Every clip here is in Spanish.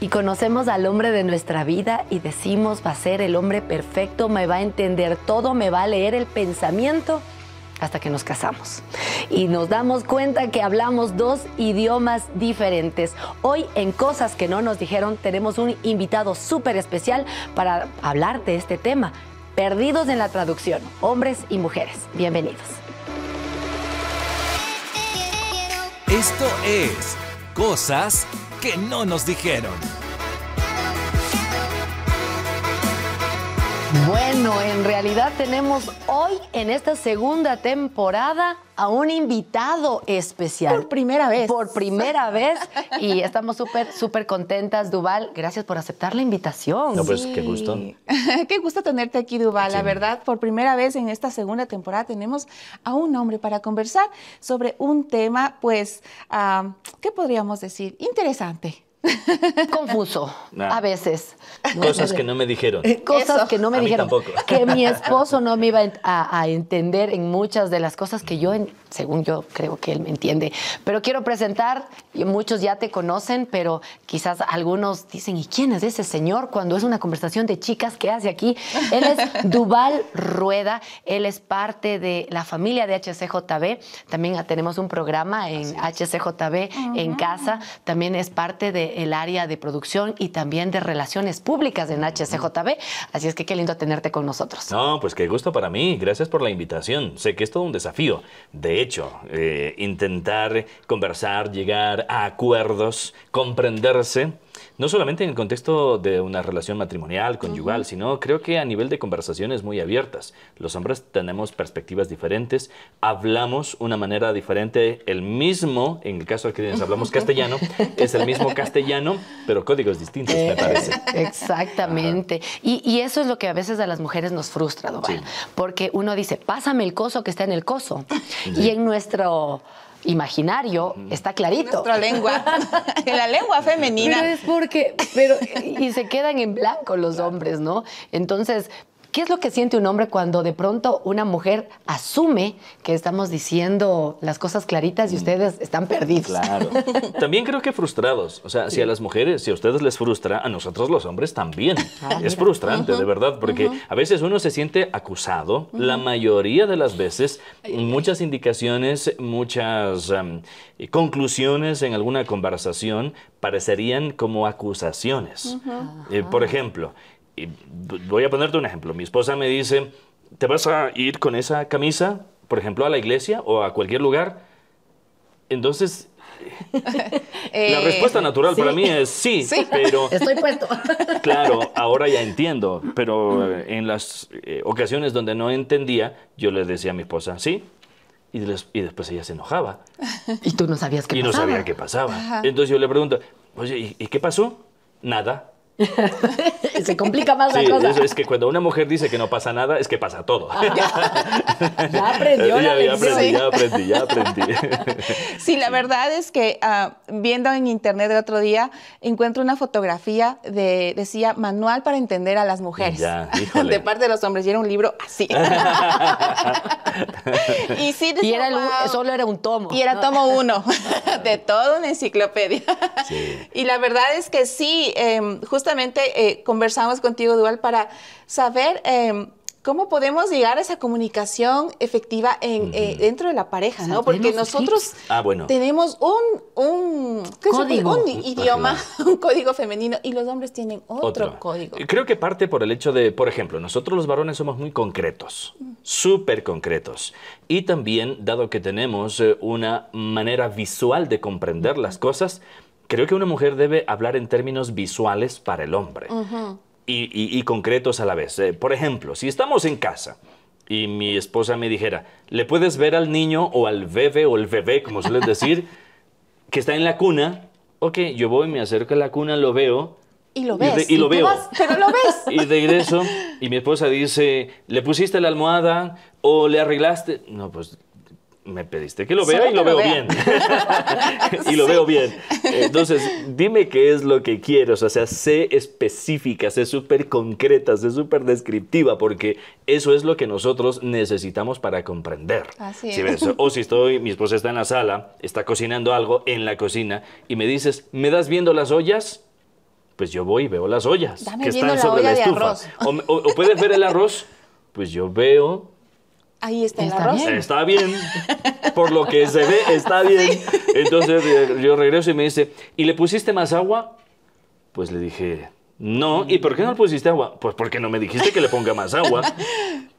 y conocemos al hombre de nuestra vida y decimos va a ser el hombre perfecto, me va a entender todo, me va a leer el pensamiento hasta que nos casamos. Y nos damos cuenta que hablamos dos idiomas diferentes. Hoy en Cosas que no nos dijeron tenemos un invitado súper especial para hablar de este tema. Perdidos en la traducción, hombres y mujeres. Bienvenidos. Esto es Cosas que no nos dijeron. Bueno, en realidad tenemos hoy en esta segunda temporada a un invitado especial. Por primera vez. Por primera vez. Y estamos súper, súper contentas, Duval. Gracias por aceptar la invitación. No, pues qué gusto. qué gusto tenerte aquí, Duval. La verdad, por primera vez en esta segunda temporada tenemos a un hombre para conversar sobre un tema, pues, ah, ¿qué podríamos decir? Interesante. Confuso, a veces. Cosas que no me dijeron. Cosas que no me dijeron. Que mi esposo no me iba a, entender en muchas de las cosas que yo, según yo, creo que él me entiende. Pero quiero presentar, y muchos ya te conocen, pero quizás algunos dicen, ¿y quién es ese señor? Cuando es una conversación de chicas que hace aquí. Él es Duval Rueda, él es parte de la familia de HCJB. También tenemos un programa en HCJB en casa. También es parte de el área de producción y también de relaciones públicas en HCJB. Así es que qué lindo tenerte con nosotros. No, pues qué gusto para mí. Gracias por la invitación. Sé que es todo un desafío. De hecho, eh, intentar conversar, llegar a acuerdos, comprenderse no solamente en el contexto de una relación matrimonial, conyugal, sino creo que a nivel de conversaciones muy abiertas. Los hombres tenemos perspectivas diferentes, hablamos una manera diferente, el mismo, en el caso de que hablamos castellano, es el mismo castellano, pero códigos distintos, me eh, parece. Exactamente. Y, eso es lo que a veces a las mujeres nos frustra, Doval, porque uno dice, pásame el coso que está en el coso. Y en nuestro imaginario está clarito. Nuestra lengua, en la lengua femenina. Pero es porque, pero, y se quedan en blanco los hombres, ¿no? Entonces, ¿Qué es lo que siente un hombre cuando de pronto una mujer asume que estamos diciendo las cosas claritas y mm. ustedes están perdidos? Claro. También creo que frustrados. O sea, si a las mujeres, si a ustedes les frustra, a nosotros los hombres también. Ah, es frustrante, de verdad, porque a veces uno se siente acusado. La mayoría de las veces, muchas indicaciones, muchas conclusiones en alguna conversación parecerían como acusaciones. Eh, por ejemplo, voy a ponerte un ejemplo. Mi esposa me dice, ¿te vas a ir con esa camisa, por ejemplo, a la iglesia o a cualquier lugar? Entonces, eh, la respuesta natural para mí es sí, pero... Estoy puesto. claro, ahora ya entiendo, pero en las eh, ocasiones donde no entendía, yo le decía a mi esposa, sí, y, después ella se enojaba. Y tú no sabías qué pasaba. Y no sabía qué pasaba. Entonces yo le pregunto, oye, ¿y qué pasó? Nada. Se complica más la cosa. es que cuando una mujer dice que no pasa nada, es que pasa todo. Ah, ya. aprendió ya, ya aprendí, ya aprendí, ya aprendí. Sí, la verdad es que ah, viendo en internet el otro día, encuentro una fotografía de, decía, manual para entender a las mujeres. de parte de los hombres. Y era un libro así. y sí, y era solo era un tomo. Y era tomo uno, de toda una enciclopedia. Y la verdad es que sí, eh, justo justamente eh, conversamos contigo, Dual, para saber em, cómo podemos llegar a esa comunicación efectiva en, eh, dentro de la pareja, ¿no? Porque nosotros ah, bueno. tenemos un, código. un idioma, un código femenino, y los hombres tienen otro, código. Creo que parte por el hecho de, por ejemplo, nosotros los varones somos muy concretos, súper concretos. Y también, dado que tenemos eh, una manera visual de comprender las cosas, creo que una mujer debe hablar en términos visuales para el hombre y, concretos a la vez. Eh, por ejemplo, si estamos en casa y mi esposa me dijera, ¿le puedes ver al niño o al bebé o el bebé, como suelen decir, que está en la cuna? Ok, yo voy, me acerco a la cuna, lo veo. Y lo ves. Y, lo veo. pero lo ves. Y regreso y mi esposa dice, ¿le pusiste la almohada o le arreglaste? No, pues me pediste que lo vea y lo, veo bien. y lo veo bien. Entonces, dime qué es lo que quieres. O sea, sé específica, sé súper concreta, sé súper descriptiva, porque eso es lo que nosotros necesitamos para comprender. Así O si estoy, mi esposa está en la sala, está cocinando algo en la cocina y me dices, ¿me das viendo las ollas? pues yo voy y veo las ollas que están sobre la, estufa. O, puede ver el arroz, pues yo veo Ahí está el arroz. Está bien. Por lo que se ve, está bien. Entonces eh, yo regreso y me dice, ¿y le pusiste más agua? Pues le dije, no. ¿Y por qué no le pusiste agua? Pues porque no me dijiste que le ponga más agua.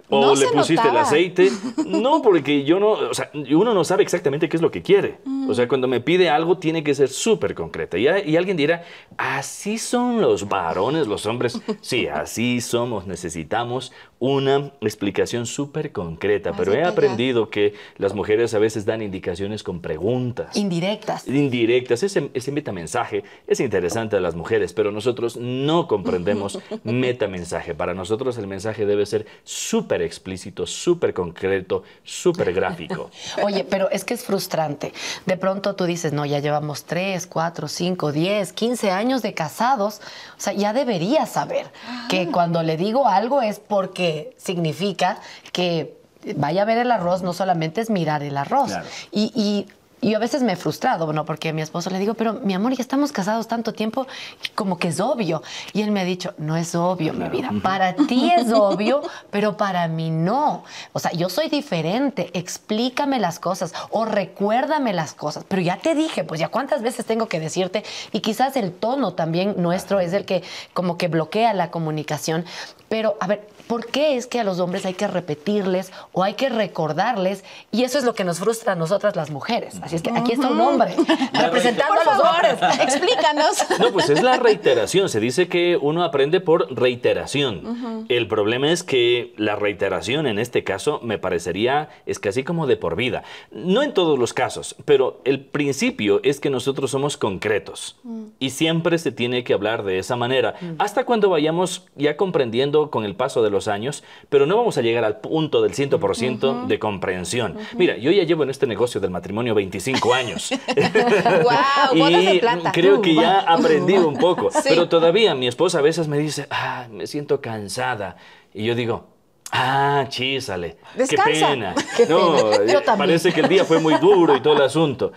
¿O le pusiste el aceite? No, porque yo no, o sea, uno no sabe exactamente qué es lo que quiere. O sea, cuando me pide algo tiene que ser súper concreta. Y, y, alguien dirá, así son los varones, los hombres. Sí, así somos, necesitamos una explicación súper concreta, pero he aprendido que las mujeres a veces dan indicaciones con preguntas. Indirectas. Indirectas. Ese, ese metamensaje es interesante a las mujeres, pero nosotros no comprendemos metamensaje. Para nosotros el mensaje debe ser súper explícito, súper concreto, súper gráfico. Oye, pero es que es frustrante. De pronto tú dices, no, ya llevamos 3, 4, 5, 10, 15 años de casados. O sea, ya debería saber que ah. cuando le digo algo es porque significa que vaya a ver el arroz, no solamente es mirar el arroz. Y, y yo a veces me he frustrado, ¿no? Porque a mi esposo le digo, pero mi amor, ya estamos casados tanto tiempo, como que es obvio. Y él me ha dicho, no es obvio, mi vida. Para ti es obvio, pero para mí no. O sea, yo soy diferente. Explícame las cosas o recuérdame las cosas. Pero ya te dije, pues ya cuántas veces tengo que decirte. Y quizás el tono también nuestro es el que como que bloquea la comunicación. Pero, a ver, ¿por qué es que a los hombres hay que repetirles o hay que recordarles? Y eso es lo que nos frustra a nosotras las mujeres. Así es que aquí está un hombre representando a los hombres. Explícanos. No, pues es la reiteración. Se dice que uno aprende por reiteración. El problema es que la reiteración en este caso me parecería es casi como de por vida. No en todos los casos, pero el principio es que nosotros somos concretos mm. y siempre se tiene que hablar de esa manera. Mm. Hasta cuando vayamos ya comprendiendo con el paso de los años, pero no vamos a llegar al punto del 100% de comprensión. Mira, yo ya llevo en este negocio del matrimonio 25 años. wow, y creo que ya he aprendido un poco, pero todavía mi esposa a veces me dice, ah, me siento cansada. Y yo digo, Ah, chísale. Qué pena. no, eh, parece que el día fue muy duro y todo el asunto.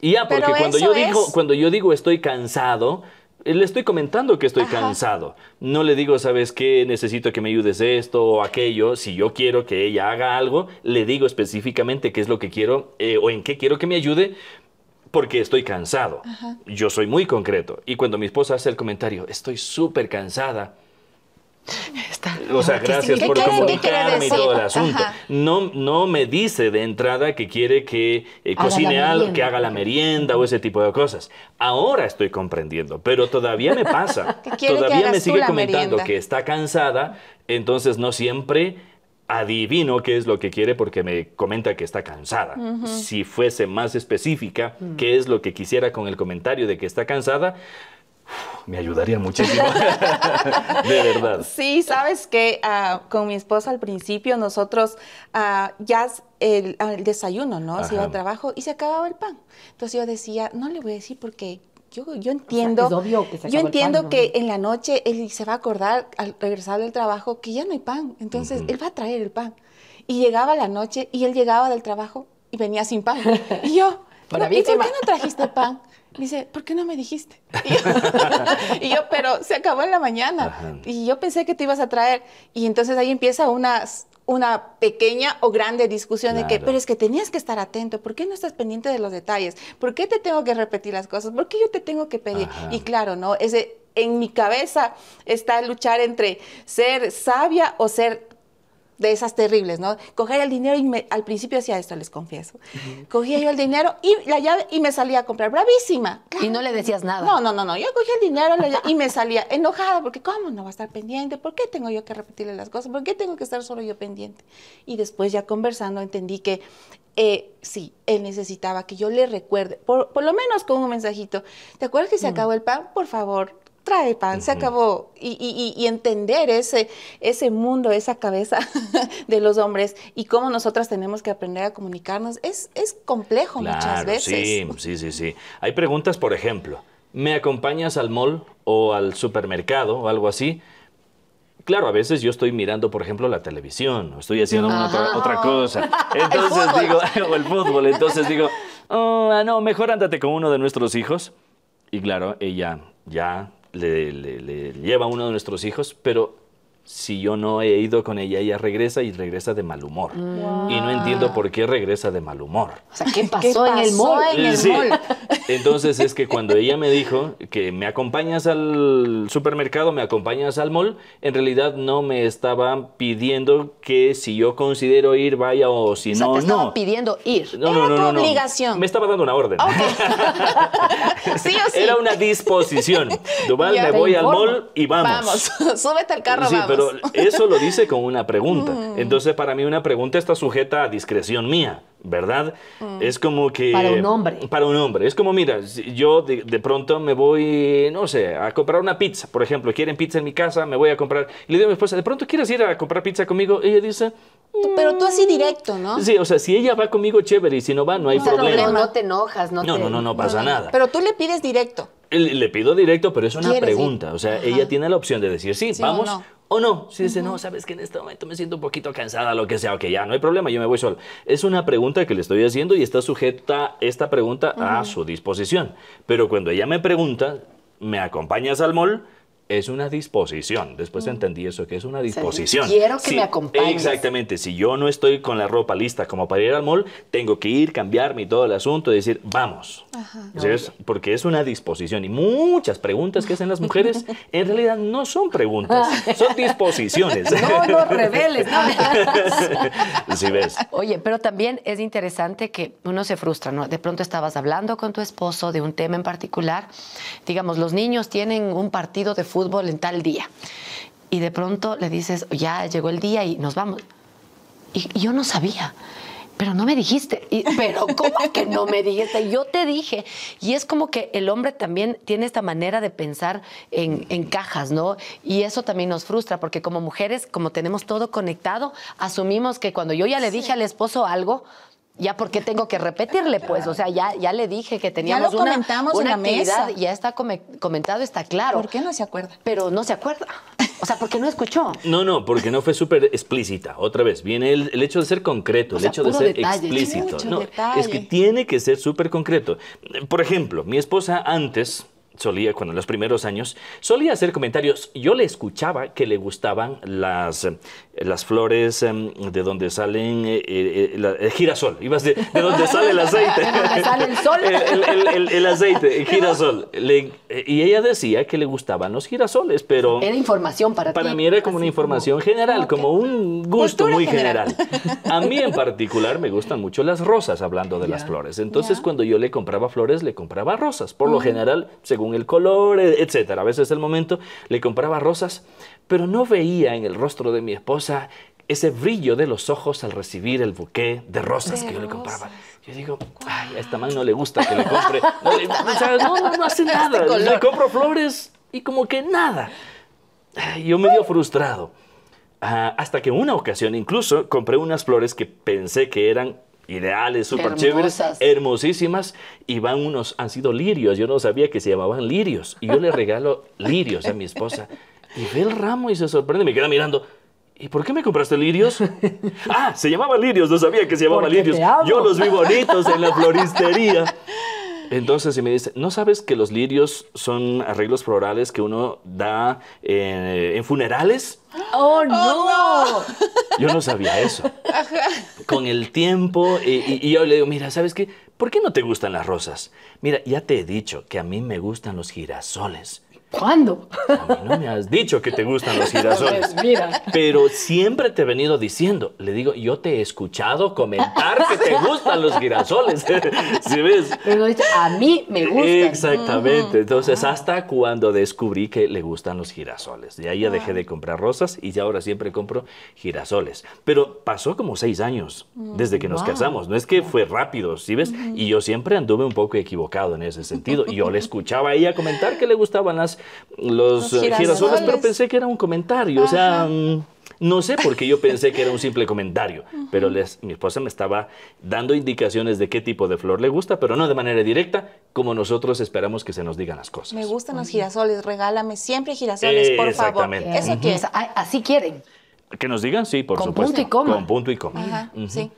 Y ya, porque cuando yo, digo, cuando yo digo estoy cansado, le estoy comentando que estoy cansado. No le digo, ¿sabes qué? Necesito que me ayudes esto o aquello. Si yo quiero que ella haga algo, le digo específicamente qué es lo que quiero eh, o en qué quiero que me ayude porque estoy cansado. Yo soy muy concreto. Y cuando mi esposa hace el comentario, estoy súper cansada, o sea, gracias por comunicarme y todo el asunto. No, no me dice de entrada que quiere que eh, cocine algo, que haga la merienda o ese tipo de cosas. Ahora estoy comprendiendo, pero todavía me pasa. todavía me sigue comentando que está cansada, entonces no siempre adivino qué es lo que quiere porque me comenta que está cansada. Si fuese más específica, mm. qué es lo que quisiera con el comentario de que está cansada, me ayudaría muchísimo. de verdad. Sí, sabes que ah, con mi esposa al principio nosotros uh, ya el, el, desayuno, ¿no? Se iba al trabajo y se acababa el pan. Entonces yo decía, no le voy a decir porque yo, yo entiendo, que yo entiendo que en la noche él se va a acordar al regresar del trabajo que ya no hay pan. Entonces él va a traer el pan. Y llegaba la noche y él llegaba del trabajo y venía sin pan. Y yo, ¿y por qué no trajiste pan? Dice, ¿por qué no me dijiste? Y yo, pero se acabó en la mañana. Y yo pensé que te ibas a traer. Y entonces ahí empieza una, una pequeña o grande discusión de que, pero es que tenías que estar atento. ¿Por qué no estás pendiente de los detalles? ¿Por qué te tengo que repetir las cosas? ¿Por qué yo te tengo que pedir? Y claro, ¿no? Ese, en mi cabeza está luchar entre ser sabia o ser de esas terribles, ¿no? Coger el dinero y me, al principio hacía esto, les confieso. Cogía yo el dinero y la llave y me salía a comprar, bravísima. Y no le decías nada. No, no, no, no. Yo cogía el dinero y me salía enojada porque cómo no va a estar pendiente, ¿por qué tengo yo que repetirle las cosas? ¿Por qué tengo que estar solo yo pendiente? Y después ya conversando entendí que eh, sí, él necesitaba que yo le recuerde, por, lo menos con un mensajito. ¿Te acuerdas que se mm. acabó el pan? Por favor, trae pan, se acabó. Y, entender ese, ese mundo, esa cabeza de los hombres y cómo nosotras tenemos que aprender a comunicarnos es, es complejo muchas veces. Sí, sí, sí, sí. Hay preguntas, por ejemplo, ¿me acompañas al mall o al supermercado o algo así? Claro, a veces yo estoy mirando, por ejemplo, la televisión, o estoy haciendo otra, cosa. Entonces digo, o el fútbol, entonces digo, oh, no, mejor ándate con uno de nuestros hijos. Y claro, ella ya le, le lleva a uno de nuestros hijos, pero si yo no he ido con ella, ella regresa y regresa de mal humor. Y no entiendo por qué regresa de mal humor. O sea, ¿qué pasó, en el mall? Entonces es que cuando ella me dijo que me acompañas al supermercado, me acompañas al mall, en realidad no me estaban pidiendo que si yo considero ir, vaya o si no, te no. pidiendo ir. No, Era no, no, tu obligación. Me estaba dando una orden. sí o sí. Era una disposición. Duval, me voy al mall y vamos. Vamos, súbete al carro, vamos pero eso lo dice con una pregunta. Mm. Entonces, para mí una pregunta está sujeta a discreción mía, ¿verdad? Mm. Es como que... Para un hombre. Para un hombre. Es como, mira, yo de, pronto me voy, no sé, a comprar una pizza, por ejemplo. Quieren pizza en mi casa, me voy a comprar. Y le digo a mi esposa, ¿de pronto quieres ir a comprar pizza conmigo? ella dice... Pero tú así directo, ¿no? Sí, o sea, si ella va conmigo, chévere, y si no va, no hay problema. No, te enojas, no, no No, no, no pasa nada. Pero tú le pides directo. Le, pido directo, pero es una pregunta. O sea, ella tiene la opción de decir sí, vamos o no. Si dice, no, sabes que en este momento me siento un poquito cansada, lo que sea, ok, ya no hay problema, yo me voy solo. Es una pregunta que le estoy haciendo y está sujeta esta pregunta a su disposición. Pero cuando ella me pregunta, ¿me acompañas al mall? Es una disposición. Después entendí eso, que es una disposición. quiero que me acompañes. Exactamente. Si yo no estoy con la ropa lista como para ir al mall, tengo que ir, cambiarme y todo el asunto y decir, vamos. Porque es una disposición. Y muchas preguntas que hacen las mujeres en realidad no son preguntas, son disposiciones. No, no reveles. sí, ves. Oye, pero también es interesante que uno se frustra, ¿no? De pronto estabas hablando con tu esposo de un tema en particular. Digamos, los niños tienen un partido de fútbol en tal día. Y de pronto le dices, ya llegó el día y nos vamos. Y, yo no sabía pero no me dijiste. Y, pero ¿cómo que no me dijiste? Yo te dije. Y es como que el hombre también tiene esta manera de pensar en, en, cajas, ¿no? Y eso también nos frustra, porque como mujeres, como tenemos todo conectado, asumimos que cuando yo ya le dije al esposo algo, ya porque tengo que repetirle, pues, o sea, ya, ya le dije que teníamos ya lo comentamos una, en la actividad, ya está comentado, está claro. ¿Por qué no se acuerda? Pero no se acuerda. O sea, porque no escuchó. No, no, porque no fue súper explícita. Otra vez, viene el, hecho de ser concreto, el hecho de ser explícito. No, es que tiene que ser súper concreto. Por ejemplo, mi esposa antes solía, cuando en los primeros años, solía hacer comentarios. Yo le escuchaba que le gustaban las, eh, las flores em, de donde salen eh, eh, el girasol. Ibas de, de donde sale el aceite. ¿De donde sale el sol? el, aceite, el girasol. y ella decía que le gustaban los girasoles, pero... Era información para, ti. Para mí era como una información general, como un gusto muy general. A mí en particular me gustan mucho las rosas, hablando de las flores. Entonces, cuando yo le compraba flores, le compraba rosas. Por lo general, según el color, e, etcétera. A veces el momento le compraba rosas, pero no veía en el rostro de mi esposa ese brillo de los ojos al recibir el buqué de rosas que yo le compraba. Yo digo, ay, a esta man no le gusta que le compre. No, no, no, hace nada. Le compro flores y como que nada. Yo medio frustrado. Ah, hasta que una ocasión incluso compré unas flores que pensé que eran ideales, súper chéveres, hermosísimas, y van unos, han sido lirios, yo no sabía que se llamaban lirios, y yo le regalo lirios a mi esposa, y ve el ramo y se sorprende, me queda mirando, ¿y por qué me compraste lirios? ah, se llamaban lirios, no sabía que se llamaban lirios, yo los vi bonitos en la floristería. Entonces, si me dice, ¿no sabes que los lirios son arreglos florales que uno da en funerales? ¡Oh, oh no! Yo no sabía eso. Con el tiempo, y, yo le digo, mira, ¿sabes qué? ¿Por qué no te gustan las rosas? Mira, ya te he dicho que a mí me gustan los girasoles. ¿Cuándo? A mí no me has dicho que te gustan los girasoles. Mira. Pero siempre te he venido diciendo, le digo, yo te he escuchado comentar que te gustan los girasoles. ¿Sí ves? Pero a mí me gustan. Exactamente. Entonces, hasta cuando descubrí que le gustan los girasoles. De ahí ya dejé de comprar rosas y ya ahora siempre compro girasoles. Pero pasó como seis años desde que nos casamos. No es que fue rápido, ¿sí ves? Y yo siempre anduve un poco equivocado en ese sentido. Yo le escuchaba a ella comentar que le gustaban las los, eh, girasoles. pero pensé que era un comentario. O sea, mm, no sé por qué yo pensé que era un simple comentario, pero les, mi esposa me estaba dando indicaciones de qué tipo de flor le gusta, pero no de manera directa, como nosotros esperamos que se nos digan las cosas. Me gustan los girasoles, regálame siempre girasoles, por favor. Eso Así quieren. Que nos digan, sí, por Con supuesto. Punto y coma. Con punto y coma. sí.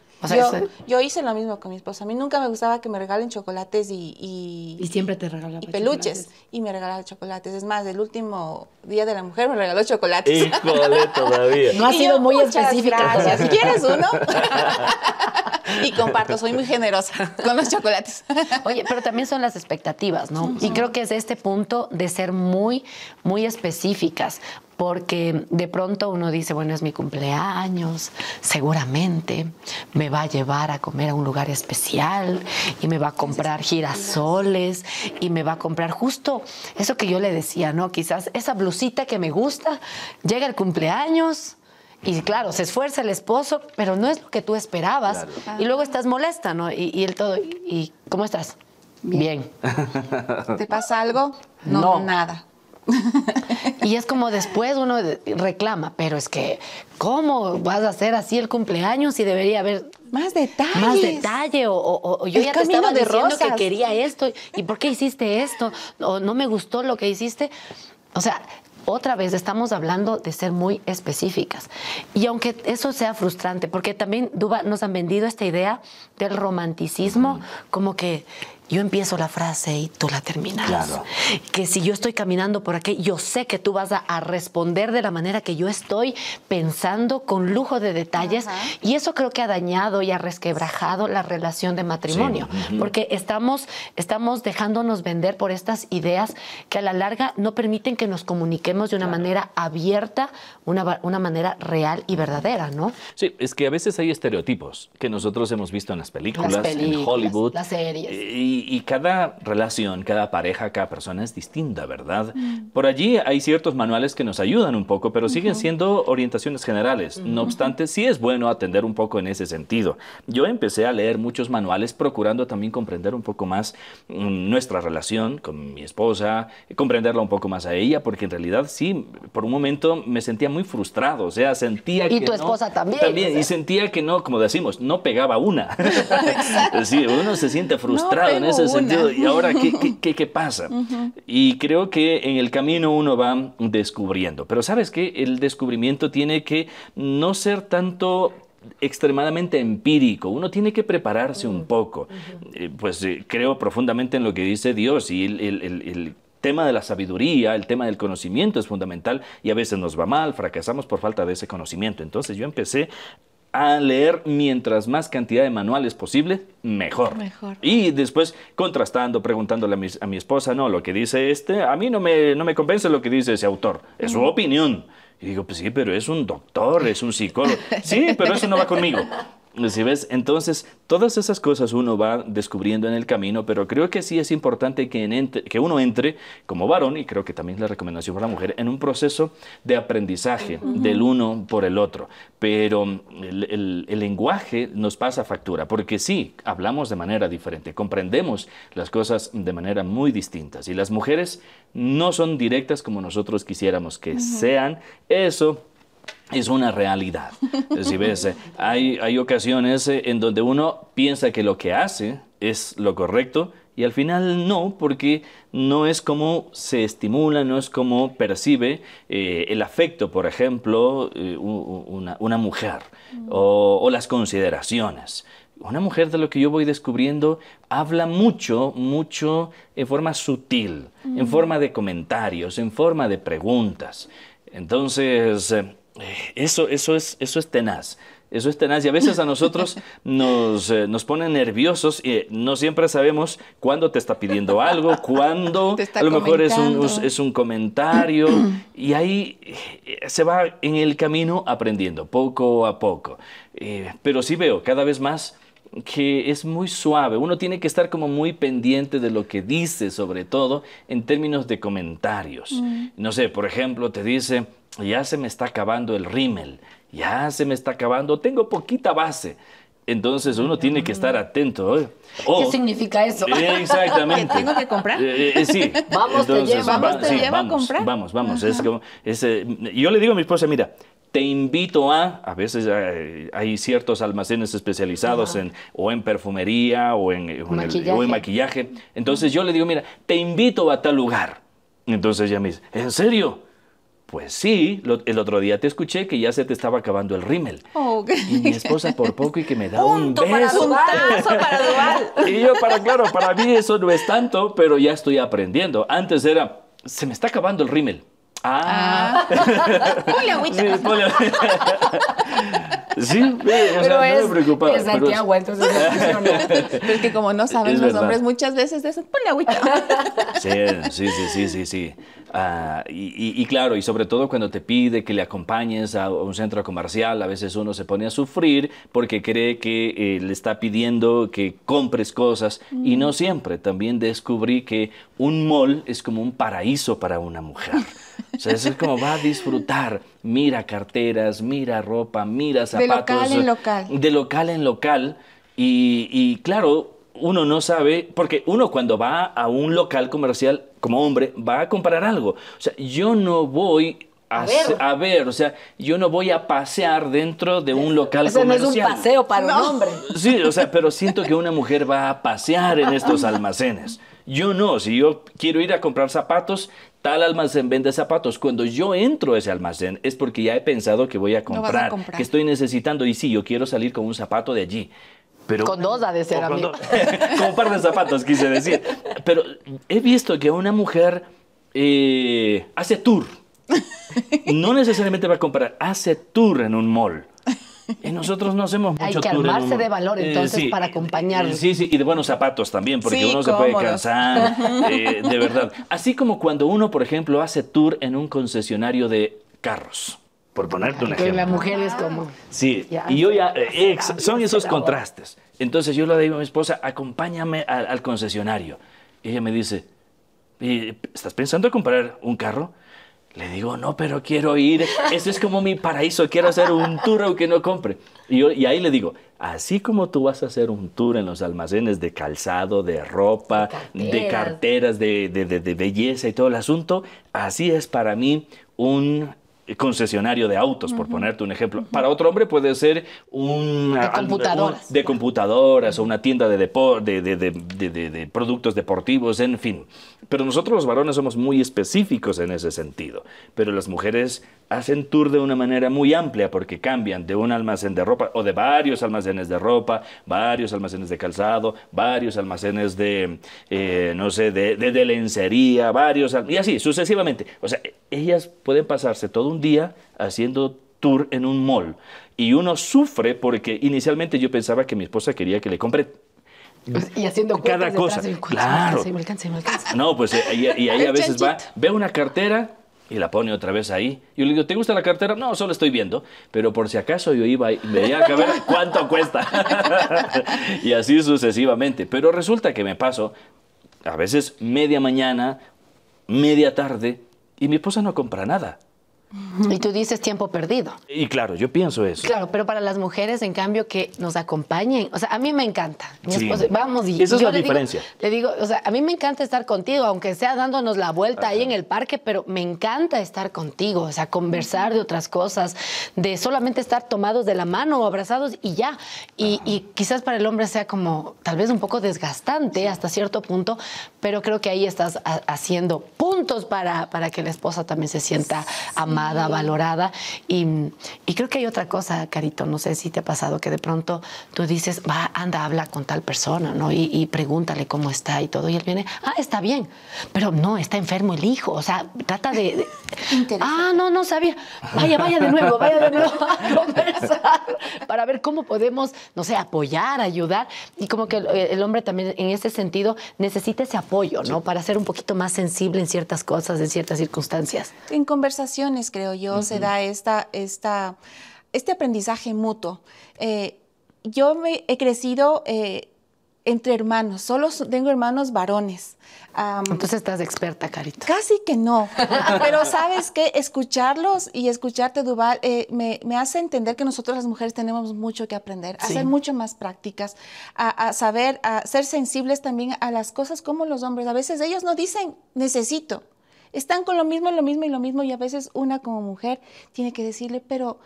Yo, hice lo mismo con mi esposa. A mí nunca me gustaba que me regalen chocolates y... Y, siempre te regalaba Y peluches. Y me regalaba chocolates. Es más, el último Día de la Mujer me regaló chocolates. Híjole, todavía. No ha sido muy específica. Si quieres uno... y comparto, soy muy generosa con los chocolates. Oye, pero también son las expectativas, ¿no? Y creo que es este punto de ser muy, muy específicas porque de pronto uno dice, bueno, es mi cumpleaños, seguramente me va a llevar a comer a un lugar especial y me va a comprar girasoles y me va a comprar justo eso que yo le decía, ¿no? Quizás esa blusita que me gusta, llega el cumpleaños, y claro, se esfuerza el esposo, pero no es lo que tú esperabas. Y luego estás molesta, ¿no? Y, el todo, ¿y cómo estás? Bien. ¿Te pasa algo? No, nada. Y es como después uno reclama, pero es que, ¿cómo vas a hacer así el cumpleaños y debería haber más detalles? Más detalle, o, yo ya te estaba de diciendo que quería esto, ¿y por qué hiciste esto? O no me gustó lo que hiciste. O sea, otra vez estamos hablando de ser muy específicas. Y aunque eso sea frustrante, porque también Duba, nos han vendido esta idea del romanticismo, como que yo empiezo la frase y tú la terminas. Claro. Que si yo estoy caminando por aquí, yo sé que tú vas a, responder de la manera que yo estoy pensando con lujo de detalles. Y eso creo que ha dañado y ha resquebrajado la relación de matrimonio. Porque estamos, estamos dejándonos vender por estas ideas que a la larga no permiten que nos comuniquemos de una manera abierta, una, una manera real y verdadera, ¿no? Sí, es que a veces hay estereotipos que nosotros hemos visto en las películas, en Hollywood. Las series. Y, y, cada relación, cada pareja, cada persona es distinta, ¿verdad? Mm. Por allí hay ciertos manuales que nos ayudan un poco, pero siguen siendo orientaciones generales. No obstante, sí es bueno atender un poco en ese sentido. Yo empecé a leer muchos manuales procurando también comprender un poco más mm, nuestra relación con mi esposa, comprenderla un poco más a ella, porque en realidad sí, por un momento me sentía muy frustrado, o sea, sentía que... Y tu esposa también. También, y sentía que no, como decimos, no pegaba una. sí, uno se siente frustrado en ese sentido. ¿Y ahora qué, qué, pasa? Y creo que en el camino uno va descubriendo. Pero sabes que el descubrimiento tiene que no ser tanto extremadamente empírico, uno tiene que prepararse un poco. Eh, pues eh, creo profundamente en lo que dice Dios y el, el, el, tema de la sabiduría, el tema del conocimiento es fundamental y a veces nos va mal, fracasamos por falta de ese conocimiento. Entonces yo empecé a leer mientras más cantidad de manuales posible, mejor. mejor. Y después contrastando, preguntándole a mi, a mi, esposa, no, lo que dice este, a mí no me, no me convence lo que dice ese autor, es su opinión. Y digo, pues sí, pero es un doctor, es un psicólogo. Sí, pero eso no va conmigo. ¿Sí ves? Entonces, todas esas cosas uno va descubriendo en el camino, pero creo que sí es importante que, que uno entre como varón, y creo que también es la recomendación para la mujer, en un proceso de aprendizaje del uno por el otro. Pero el, el, lenguaje nos pasa factura, porque sí, hablamos de manera diferente, comprendemos las cosas de manera muy distintas, y las mujeres no son directas como nosotros quisiéramos que sean. Eso es una realidad. Si ves, hay, hay ocasiones eh, en donde uno piensa que lo que hace es lo correcto y al final no, porque no es como se estimula, no es como percibe eh, el afecto, por ejemplo, eh, una, mujer o, o, las consideraciones. Una mujer de lo que yo voy descubriendo habla mucho, mucho en forma sutil, en forma de comentarios, en forma de preguntas. Entonces, eso, eso, es, eso es tenaz. Eso es tenaz y a veces a nosotros nos, eh, nos pone nerviosos y no siempre sabemos cuándo te está pidiendo algo, cuándo a lo mejor es un, es un, comentario y ahí eh, se va en el camino aprendiendo poco a poco. Eh, pero sí veo cada vez más que es muy suave. Uno tiene que estar como muy pendiente de lo que dice, sobre todo en términos de comentarios. Mm. No sé, por ejemplo, te dice, ya se me está acabando el rímel, ya se me está acabando, tengo poquita base. Entonces uno tiene que estar atento. ¿eh? ¿Qué significa eso? exactamente. ¿Que tengo que comprar? Eh, eh, sí. Vamos, te lleva, vamos, te lleva a comprar. Vamos, vamos. Es como, yo le digo a mi esposa, mira, te invito a, a veces hay, ciertos almacenes especializados en, o en perfumería o en, maquillaje. o en maquillaje. Entonces yo le digo, mira, te invito a tal lugar. Entonces ella me dice, ¿en serio? Pues sí, el otro día te escuché que ya se te estaba acabando el rímel. Y mi esposa por poco y que me da un beso. Para para Duval. Y yo, para claro, para mí eso no es tanto, pero ya estoy aprendiendo. Antes era, se me está acabando el rímel. Ah. ah. Ponle agüita. Sí, ponle Sí, o pero sea, es, no me preocupa. Es pero entonces no Pero es que como no saben los hombres muchas veces eso, ponle agüita. Sí, sí, sí, sí, sí. Ah, y, y, claro, y sobre todo cuando te pide que le acompañes a un centro comercial, a veces uno se pone a sufrir porque cree que eh, le está pidiendo que compres cosas y no siempre. También descubrí que un mall es como un paraíso para una mujer. O sea, es como va a disfrutar. Mira carteras, mira ropa, mira zapatos. De local en local. De local en local. Y, y claro, uno no sabe, porque uno cuando va a un local comercial como hombre va a comprar algo. O sea, yo no voy a, ver. o sea, yo no voy a pasear dentro de un local Eso comercial. no es un paseo para un hombre. Sí, o sea, pero siento que una mujer va a pasear en estos almacenes. Yo no, si yo quiero ir a comprar zapatos, tal almacén vende zapatos. Cuando yo entro a ese almacén es porque ya he pensado que voy a comprar, que estoy necesitando y sí, yo quiero salir con un zapato de allí. Pero, con dos ha de ser, amigo. Con, un par de zapatos, quise decir. Pero he visto que una mujer eh, hace tour. No necesariamente va a comprar, hace tour en un mall. Y nosotros no hacemos mucho Hay que armarse de valor eh, entonces para acompañar. Sí, sí, y de buenos zapatos también, porque uno se puede cansar, eh, de verdad. Así como cuando uno, por ejemplo, hace tour en un concesionario de carros. Por ponerte un ejemplo. La mujer es como. Sí, y yo ya. Eh, son esos contrastes. Entonces yo le digo a mi esposa, acompáñame al, concesionario. Y ella me dice, ¿estás pensando en comprar un carro? Le digo, no, pero quiero ir. Eso es como mi paraíso. Quiero hacer un tour aunque no compre. Y, yo, y ahí le digo, así como tú vas a hacer un tour en los almacenes de calzado, de ropa, de carteras, de, de belleza y todo el asunto, así es para mí un concesionario de autos, por ponerte un ejemplo. Para otro hombre puede ser un, de computadoras, de computadoras o una tienda de, de, de, productos deportivos, en fin. Pero nosotros los varones somos muy específicos en ese sentido. Pero las mujeres hacen tour de una manera muy amplia porque cambian de un almacén de ropa o de varios almacenes de ropa, varios almacenes de calzado, varios almacenes de, eh, no sé, de, de, lencería, varios, y así sucesivamente. O sea, ellas pueden pasarse todo un día haciendo tour en un mall y uno sufre porque inicialmente yo pensaba que mi esposa quería que le compre y haciendo cada cosa. claro. No, pues eh, y, y ahí a veces va, ve una cartera y la pone otra vez ahí. Yo le digo, ¿te gusta la cartera? No, solo estoy viendo. Pero por si acaso yo iba y veía que ver cuánto cuesta. y así sucesivamente. Pero resulta que me paso a veces media mañana, media tarde, y mi esposa no compra nada. Y tú dices tiempo perdido. Y claro, yo pienso eso. Claro, pero para las mujeres, en cambio, que nos acompañen, o sea, a mí me encanta. vamos y Esa es la diferencia. le digo, o sea, a mí me encanta estar contigo, aunque sea dándonos la vuelta ahí en el parque, pero me encanta estar contigo, o sea, conversar de otras cosas, de solamente estar tomados de la mano o abrazados y ya. Y, y quizás para el hombre sea como tal vez un poco desgastante hasta cierto punto, pero creo que ahí estás haciendo puntos para, para que la esposa también se sienta amada valorada. Y, creo que hay otra cosa, Carito, no sé si te ha pasado que de pronto tú dices, va, anda, habla con tal persona, ¿no? Y, pregúntale cómo está y todo. Y él viene, ah, está bien, pero no, está enfermo el hijo. O sea, trata de. ah, no, no sabía. Vaya, vaya de nuevo, vaya de nuevo a conversar para ver cómo podemos, no sé, apoyar, ayudar. Y como que el, hombre también en ese sentido necesita ese apoyo, ¿no? Para ser un poquito más sensible en ciertas cosas, en ciertas circunstancias. En conversaciones creo yo, se da esta, esta, este aprendizaje mutuo. Eh, yo me he crecido eh, entre hermanos, solo tengo hermanos varones. Entonces estás experta, Carita. Casi que no, pero sabes que escucharlos y escucharte, Duval, eh, me, hace entender que nosotros las mujeres tenemos mucho que aprender, a ser mucho más prácticas, a, a, saber, a ser sensibles también a las cosas como los hombres. A veces ellos no dicen necesito, están con lo mismo, lo mismo y lo mismo y a veces una como mujer tiene que decirle, pero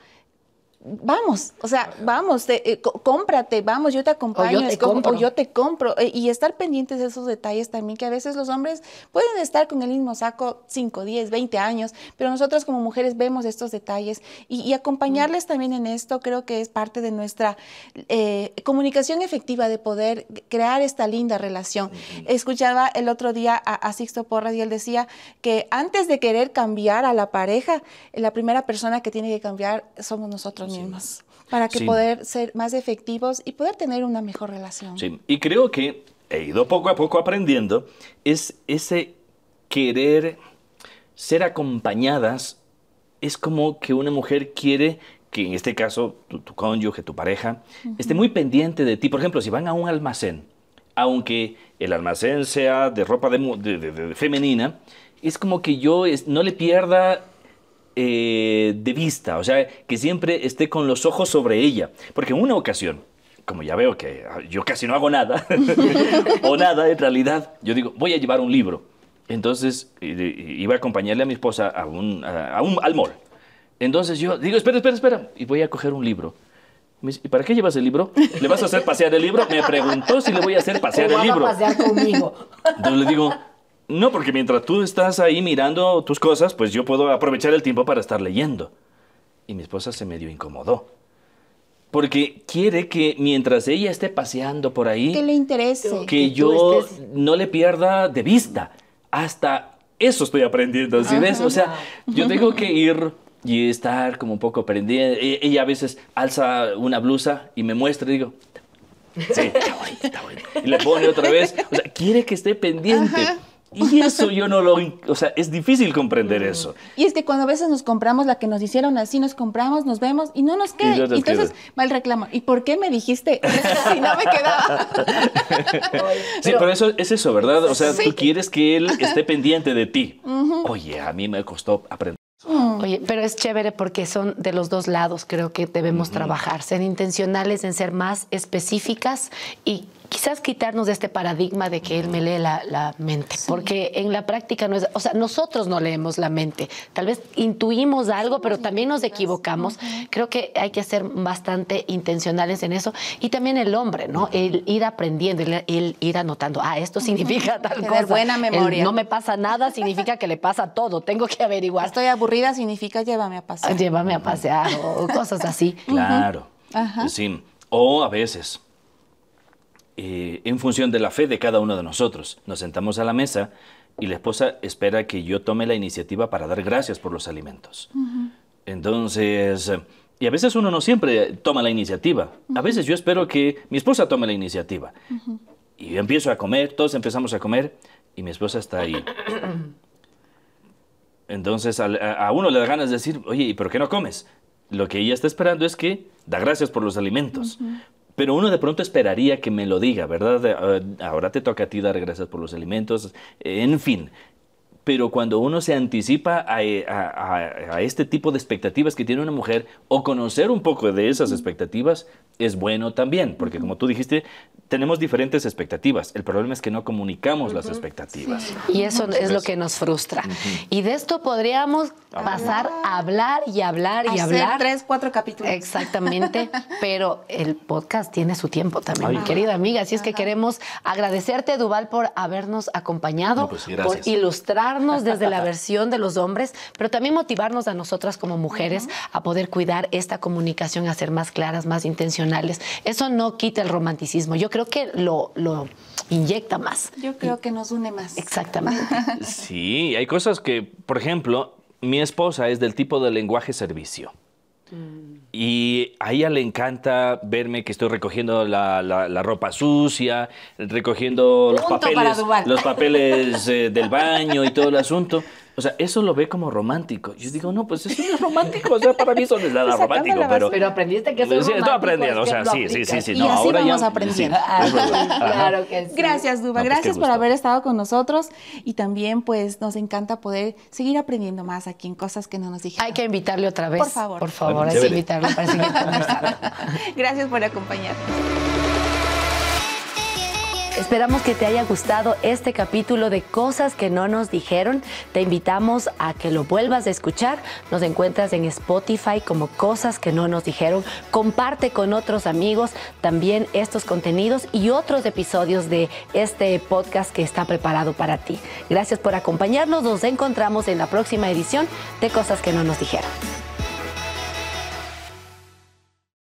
vamos, o sea, vamos, eh, cómprate, vamos, yo te acompaño, o yo te, compro. yo te compro. Eh, y estar pendientes de esos detalles también, que a veces los hombres pueden estar con el mismo saco 5, 10, 20 años, pero nosotros como mujeres vemos estos detalles y, acompañarles también en esto creo que es parte de nuestra eh, comunicación efectiva de poder crear esta linda relación. Escuchaba el otro día a, Sixto Porras y él decía que antes de querer cambiar a la pareja, la primera persona que tiene que cambiar somos nosotros mismos para que poder ser más efectivos y poder tener una mejor relación. Sí, y creo que he ido poco a poco aprendiendo es ese querer ser acompañadas es como que una mujer quiere que en este caso tu, cónyuge, tu pareja, esté muy pendiente de ti. Por ejemplo, si van a un almacén, aunque el almacén sea de ropa de, femenina, es como que yo no le pierda eh, de vista, o sea, que siempre esté con los ojos sobre ella. Porque en una ocasión, como ya veo que yo casi no hago nada, o nada en realidad, yo digo, voy a llevar un libro. Entonces iba a acompañarle a mi esposa a un, a un, al mall. Entonces yo digo, espera, espera, espera, y voy a coger un libro. ¿y para qué llevas el libro? ¿Le vas a hacer pasear el libro? Me preguntó si le voy a hacer pasear el libro. a pasear conmigo. Entonces le digo, no, porque mientras tú estás ahí mirando tus cosas, pues yo puedo aprovechar el tiempo para estar leyendo. Y mi esposa se medio incomodó. Porque quiere que mientras ella esté paseando por ahí... Que le interese. Que, yo no le pierda de vista. Hasta eso estoy aprendiendo, ¿sí ves? O sea, yo tengo que ir y estar como un poco pendiente. E-, ella a veces alza una blusa y me muestra y digo, sí, está bonita, está bonita. Y le pone otra vez. O sea, quiere que esté pendiente. Y eso yo no lo, o sea, es difícil comprender eso. Y es que cuando a veces nos compramos la que nos hicieron así, nos compramos, nos vemos y no nos queda. Y entonces mal reclamo. ¿Y por qué me dijiste si no me quedaba? sí, pero eso es eso, ¿verdad? O sea, tú quieres que él esté pendiente de ti. Oye, a mí me costó aprender. Oye, pero es chévere porque son de los dos lados, creo que debemos trabajar, ser intencionales en ser más específicas y quizás quitarnos de este paradigma de que él me lee la, mente, porque en la práctica no es, o sea, nosotros no leemos la mente, tal vez intuimos algo, pero también nos equivocamos. Creo que hay que ser bastante intencionales en eso y también el hombre, ¿no? El ir aprendiendo, el, ir anotando, ah, esto significa tal Tener cosa. buena memoria. no me pasa nada significa que le pasa todo, tengo que averiguar. Estoy aburrida significa llévame a pasear. Llévame a pasear o cosas así. Claro. Sí. O a veces eh, en función de la fe de cada uno de nosotros. Nos sentamos a la mesa y la esposa espera que yo tome la iniciativa para dar gracias por los alimentos. Entonces, y a veces uno no siempre toma la iniciativa. A veces yo espero que mi esposa tome la iniciativa. Y yo empiezo a comer, todos empezamos a comer y mi esposa está ahí. Entonces a, uno le da ganas de decir, oye, ¿y por qué no comes? Lo que ella está esperando es que da gracias por los alimentos. Pero uno de pronto esperaría que me lo diga, ¿verdad? Eh, ahora te toca a ti dar gracias por los alimentos, en fin. Pero cuando uno se anticipa eh, a, este tipo de expectativas que tiene una mujer o conocer un poco de esas expectativas es bueno también, porque como tú dijiste, tenemos diferentes expectativas. El problema es que no comunicamos las expectativas. Y eso es lo que nos frustra. Y de esto podríamos pasar a hablar y hablar y hablar. tres, cuatro capítulos. Exactamente, pero el podcast tiene su tiempo también, mi querida amiga. Así es que queremos agradecerte, Duval, por habernos acompañado, pues por ilustrar desde la versión de los hombres, pero también motivarnos a nosotras como mujeres a poder cuidar esta comunicación, a ser más claras, más intencionales. Eso no quita el romanticismo, yo creo que lo, lo inyecta más. Yo creo que nos une más. Exactamente. Sí, hay cosas que, por ejemplo, mi esposa es del tipo de lenguaje servicio. Y a ella le encanta verme que estoy recogiendo la, ropa sucia, recogiendo los papeles, los papeles eh, del baño y todo el asunto. O sea, eso lo ve como romántico. Yo digo, no, pues eso no es romántico. O sea, para mí eso no es nada romántico. Pero, pero aprendiste que eso es romántico. Estoy aprendiendo, o sea, sí, sí, sí, sí. No, y así ahora vamos ya, aprendiendo. claro que sí. Gracias, Duba. Pues Gracias por haber estado con nosotros. Y también, pues, nos encanta poder seguir aprendiendo más aquí en cosas que no nos dijeron. Hay que invitarle otra vez. Por favor. Por favor, hay que invitarle para seguir conversando. Gracias por acompañarnos. Esperamos que te haya gustado este capítulo de Cosas que no nos dijeron. Te invitamos a que lo vuelvas a escuchar. Nos encuentras en Spotify como Cosas que no nos dijeron. Comparte con otros amigos también estos contenidos y otros episodios de este podcast que está preparado para ti. Gracias por acompañarnos. Nos encontramos en la próxima edición de Cosas que no nos dijeron.